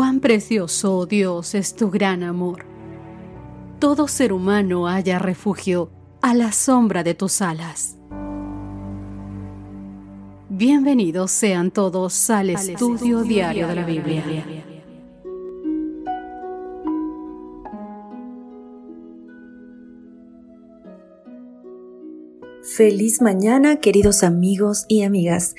Cuán precioso, oh Dios, es tu gran amor. Todo ser humano haya refugio a la sombra de tus alas. Bienvenidos sean todos al, estudio, diario de la Biblia. Feliz mañana, queridos amigos y amigas.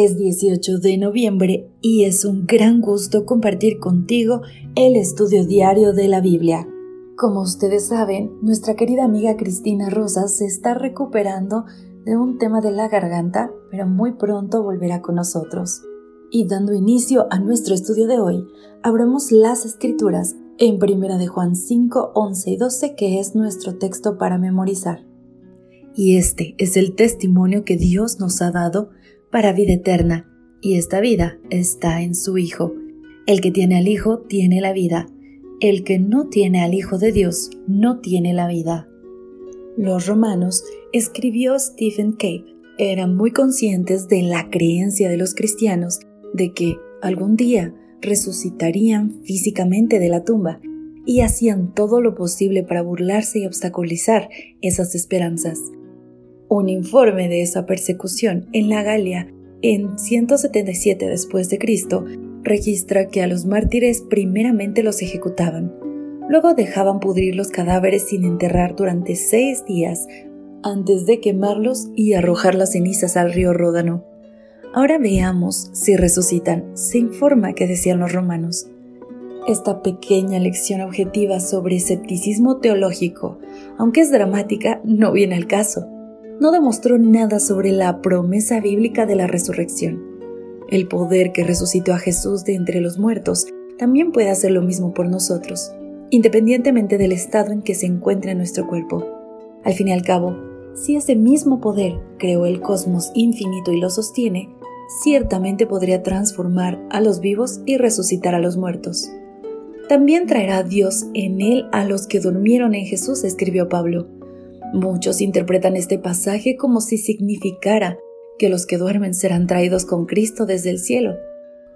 Es 18 de noviembre y es un gran gusto compartir contigo el estudio diario de la Biblia. Como ustedes saben, nuestra querida amiga Cristina Rosas se está recuperando de un tema de la garganta, pero muy pronto volverá con nosotros. Y dando inicio a nuestro estudio de hoy, abramos las escrituras en 1 de Juan 5, 11 y 12, que es nuestro texto para memorizar. Y este es el testimonio que Dios nos ha dado para vida eterna, y esta vida está en su Hijo. El que tiene al Hijo tiene la vida. El que no tiene al Hijo de Dios no tiene la vida. Los romanos, escribió Stephen Cape, eran muy conscientes de la creencia de los cristianos de que algún día resucitarían físicamente de la tumba y hacían todo lo posible para burlarse y obstaculizar esas esperanzas. Un informe de esa persecución en la Galia en 177 después de Cristo registra que a los mártires primeramente los ejecutaban, luego dejaban pudrir los cadáveres sin enterrar durante seis días antes de quemarlos y arrojar las cenizas al río Ródano. Ahora veamos si resucitan, se informa que decían los romanos. Esta pequeña lección objetiva sobre escepticismo teológico, aunque es dramática, no viene al caso no demostró nada sobre la promesa bíblica de la resurrección. El poder que resucitó a Jesús de entre los muertos también puede hacer lo mismo por nosotros, independientemente del estado en que se encuentra nuestro cuerpo. Al fin y al cabo, si ese mismo poder creó el cosmos infinito y lo sostiene, ciertamente podría transformar a los vivos y resucitar a los muertos. También traerá Dios en él a los que durmieron en Jesús, escribió Pablo. Muchos interpretan este pasaje como si significara que los que duermen serán traídos con Cristo desde el cielo.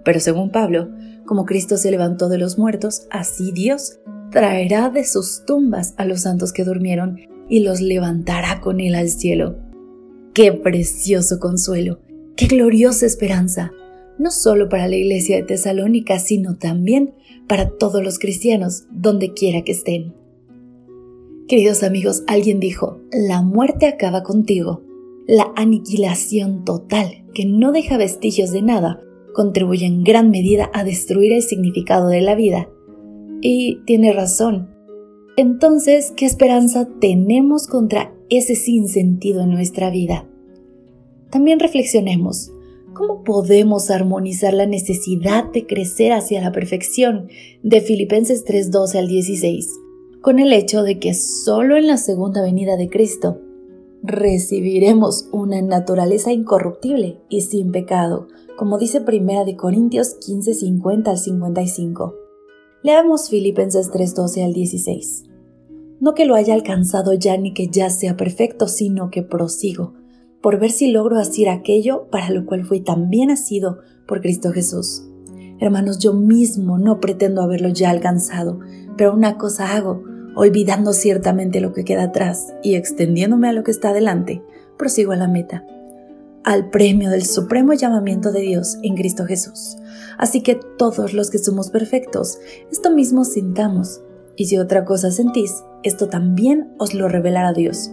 Pero según Pablo, como Cristo se levantó de los muertos, así Dios traerá de sus tumbas a los santos que durmieron y los levantará con él al cielo. ¡Qué precioso consuelo! ¡Qué gloriosa esperanza! No solo para la iglesia de Tesalónica, sino también para todos los cristianos, donde quiera que estén. Queridos amigos, alguien dijo, la muerte acaba contigo. La aniquilación total, que no deja vestigios de nada, contribuye en gran medida a destruir el significado de la vida. Y tiene razón. Entonces, ¿qué esperanza tenemos contra ese sinsentido en nuestra vida? También reflexionemos, ¿cómo podemos armonizar la necesidad de crecer hacia la perfección de Filipenses 3:12 al 16? Con el hecho de que solo en la segunda venida de Cristo recibiremos una naturaleza incorruptible y sin pecado, como dice Primera de Corintios 15, 50 al 55. Leamos Filipenses 3, 12 al 16. No que lo haya alcanzado ya ni que ya sea perfecto, sino que prosigo, por ver si logro hacer aquello para lo cual fui también nacido por Cristo Jesús. Hermanos, yo mismo no pretendo haberlo ya alcanzado, pero una cosa hago, olvidando ciertamente lo que queda atrás y extendiéndome a lo que está adelante, prosigo a la meta, al premio del supremo llamamiento de Dios en Cristo Jesús. Así que todos los que somos perfectos, esto mismo sintamos, y si otra cosa sentís, esto también os lo revelará Dios.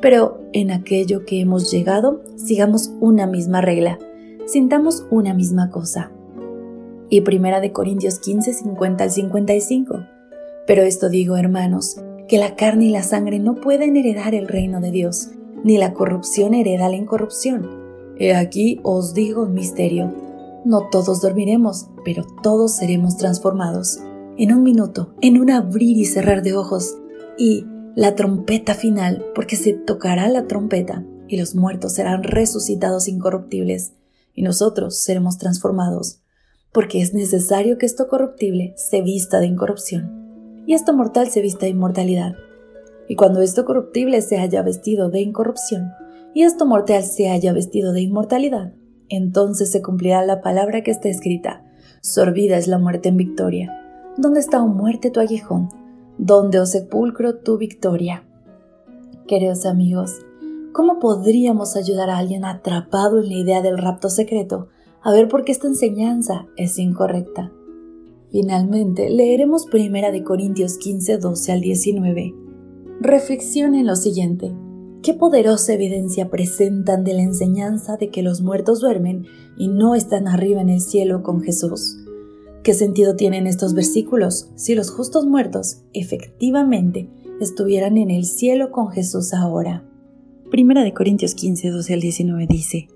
Pero en aquello que hemos llegado, sigamos una misma regla, sintamos una misma cosa. Y primera de Corintios 15, 50 al 55 pero esto digo, hermanos, que la carne y la sangre no pueden heredar el reino de Dios, ni la corrupción hereda la incorrupción. He aquí os digo un misterio. No todos dormiremos, pero todos seremos transformados. En un minuto, en un abrir y cerrar de ojos, y la trompeta final, porque se tocará la trompeta, y los muertos serán resucitados incorruptibles, y nosotros seremos transformados, porque es necesario que esto corruptible se vista de incorrupción y esto mortal se vista de inmortalidad. Y cuando esto corruptible se haya vestido de incorrupción, y esto mortal se haya vestido de inmortalidad, entonces se cumplirá la palabra que está escrita. Sorbida es la muerte en victoria. ¿Dónde está, o muerte, tu aguijón? ¿Dónde, o sepulcro, tu victoria? Queridos amigos, ¿cómo podríamos ayudar a alguien atrapado en la idea del rapto secreto a ver por qué esta enseñanza es incorrecta? Finalmente, leeremos Primera de Corintios 15, 12 al 19. Reflexione lo siguiente. ¿Qué poderosa evidencia presentan de la enseñanza de que los muertos duermen y no están arriba en el cielo con Jesús? ¿Qué sentido tienen estos versículos si los justos muertos efectivamente estuvieran en el cielo con Jesús ahora. Primera de Corintios 15, 12 al 19 dice,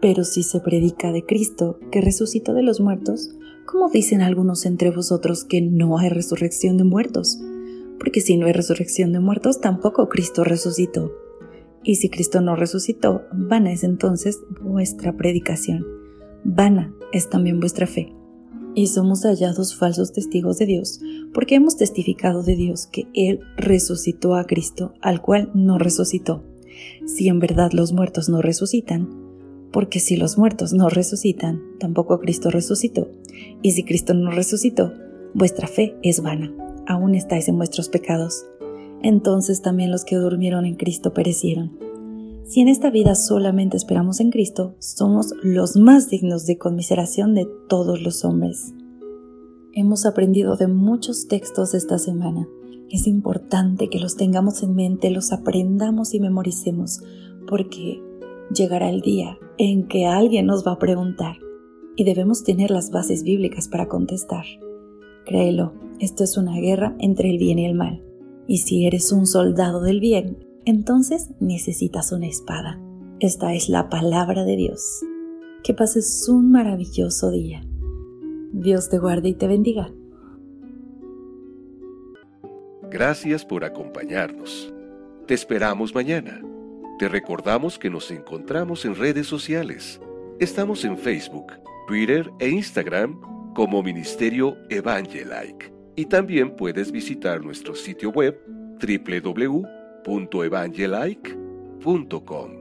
Pero si se predica de Cristo, que resucitó de los muertos, ¿cómo dicen algunos entre vosotros que no hay resurrección de muertos? Porque si no hay resurrección de muertos, tampoco Cristo resucitó. Y si Cristo no resucitó, vana es entonces vuestra predicación. Vana es también vuestra fe y somos hallados falsos testigos de Dios, porque hemos testificado de Dios que Él resucitó a Cristo, al cual no resucitó. Si en verdad los muertos no resucitan, porque si los muertos no resucitan, tampoco Cristo resucitó. Y si Cristo no resucitó, vuestra fe es vana, aún estáis en vuestros pecados. Entonces también los que durmieron en Cristo perecieron. Si en esta vida solamente esperamos en Cristo, somos los más dignos de conmiseración de todos los hombres. Hemos aprendido de muchos textos esta semana. Es importante que los tengamos en mente, los aprendamos y memoricemos, porque llegará el día en que alguien nos va a preguntar y debemos tener las bases bíblicas para contestar. Créelo, esto es una guerra entre el bien y el mal. Y si eres un soldado del bien, entonces necesitas una espada. Esta es la palabra de Dios. Que pases un maravilloso día. Dios te guarde y te bendiga. Gracias por acompañarnos. Te esperamos mañana. Te recordamos que nos encontramos en redes sociales. Estamos en Facebook, Twitter e Instagram como Ministerio Evangelike. Y también puedes visitar nuestro sitio web www evangelike.com